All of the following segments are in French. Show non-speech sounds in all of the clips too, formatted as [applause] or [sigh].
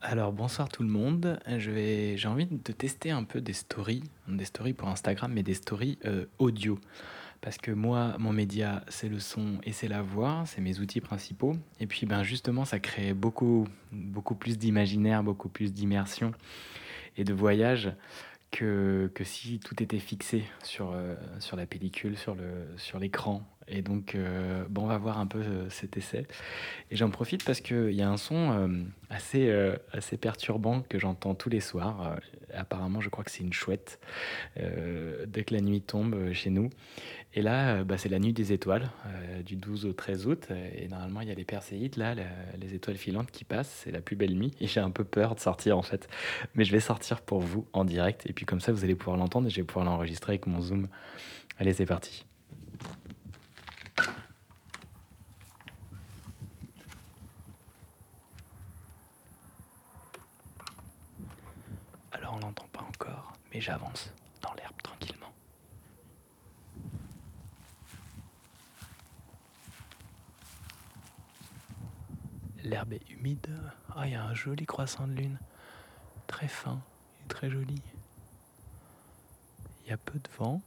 Alors bonsoir tout le monde. Vais, j'ai envie de tester un peu des stories, des stories pour Instagram, mais des stories euh, audio. Parce que moi, mon média, c'est le son et c'est la voix, c'est mes outils principaux. Et puis ben justement, ça crée beaucoup, beaucoup plus d'imaginaire, beaucoup plus d'immersion et de voyage que, si tout était fixé sur, euh, la pellicule, sur le, sur l'écran. Et donc, euh, bon, on va voir un peu euh, cet essai. Et j'en profite parce qu'il y a un son euh, assez, assez perturbant que j'entends tous les soirs. Apparemment, je crois que c'est une chouette dès que la nuit tombe chez nous. Et là, bah, c'est la nuit des étoiles, du 12 au 13 août. Et normalement, il y a les perséides, là, les étoiles filantes qui passent. C'est la plus belle nuit. Et j'ai un peu peur de sortir, en fait. Mais je vais sortir pour vous en direct. Et puis comme ça, vous allez pouvoir l'entendre et je vais pouvoir l'enregistrer avec mon Zoom. Allez, c'est parti. On n'entend pas encore, mais j'avance dans l'herbe tranquillement. L'herbe est humide. Ah, il y a un joli croissant de lune. Très fin et très joli. Il y a peu de vent.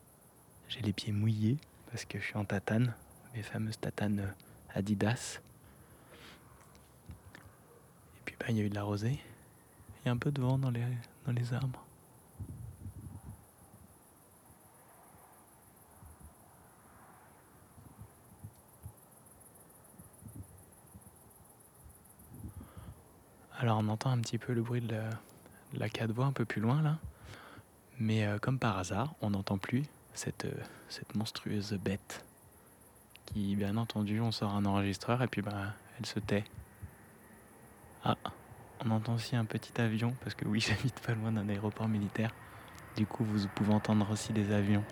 J'ai les pieds mouillés parce que je suis en tatane, mes fameuses tatanes euh, Adidas. Et puis, ben, il y a eu de la rosée. Il y a un peu de vent dans les, dans les arbres. Alors on entend un petit peu le bruit de la, de la voix un peu plus loin là. Mais euh, comme par hasard, on n'entend plus cette, euh, cette monstrueuse bête qui, bien entendu, on sort un enregistreur et puis ben, elle se tait. Ah, on entend aussi un petit avion parce que oui, [laughs] j'habite pas loin d'un aéroport militaire. Du coup, vous pouvez entendre aussi des avions.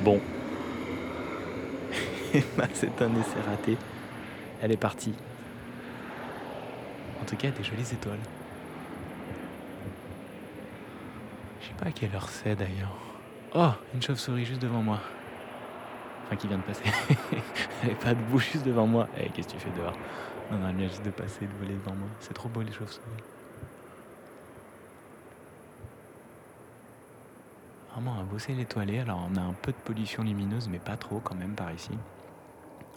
Bon. [laughs] Bah, c'est un essai raté. Elle est partie. En tout cas, des jolies étoiles. Je sais pas à quelle heure c'est d'ailleurs. Oh, une chauve-souris juste devant moi. Enfin, qui vient de passer. [laughs] elle est pas debout juste devant moi. Eh, qu'est-ce que tu fais dehors? Non, non, elle vient juste de passer, de voler devant moi. C'est trop beau les chauves-souris. Vraiment un beau ciel étoilé. Alors, on a un peu de pollution lumineuse, mais pas trop quand même par ici.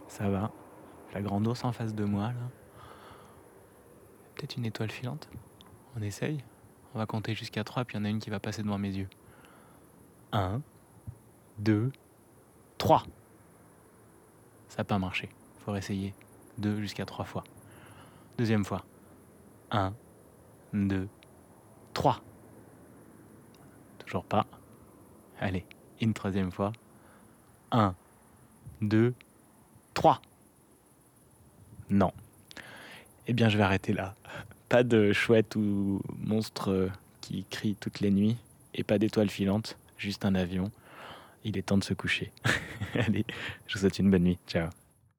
Ça va. La grande ours en face de moi, là. Peut-être une étoile filante On essaye On va compter jusqu'à 3, puis il y en a une qui va passer devant mes yeux. 1, 2, 3. Ça n'a pas marché. Faut réessayer. 2 jusqu'à 3 fois. Deuxième fois. 1, 2, 3. Toujours pas. Allez, une troisième fois. 1, 2, 3. Non. Eh bien, je vais arrêter là. Pas de chouette ou monstre euh, qui crie toutes les nuits et pas d'étoiles filantes, juste un avion. Il est temps de se coucher. [laughs] Allez, je vous souhaite une bonne nuit. Ciao.